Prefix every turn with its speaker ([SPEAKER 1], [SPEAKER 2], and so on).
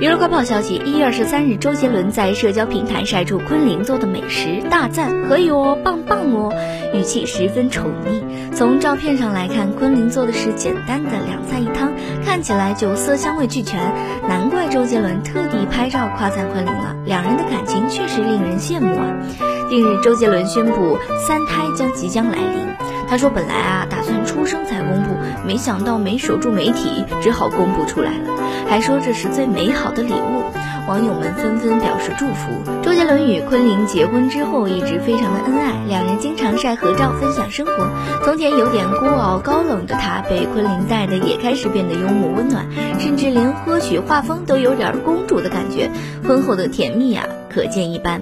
[SPEAKER 1] 娱乐快报消息：一月二十三日，周杰伦在社交平台晒出昆凌做的美食，大赞可以哦，棒棒哦，语气十分宠溺。从照片上来看，昆凌做的是简单的两菜一汤，看起来就色香味俱全，难怪周杰伦特地拍照夸赞昆凌了。两人的感情确实令人羡慕啊！近日，周杰伦宣布三胎将即将来临。他说：“本来啊，打算出生才公布，没想到没守住媒体，只好公布出来了。还说这是最美好的礼物。”网友们纷纷表示祝福。周杰伦与昆凌结婚之后一直非常的恩爱，两人经常晒合照分享生活。从前有点孤傲高冷的他，被昆凌带的也开始变得幽默温暖，甚至连歌曲画风都有点公主的感觉。婚后的甜蜜啊，可见一斑。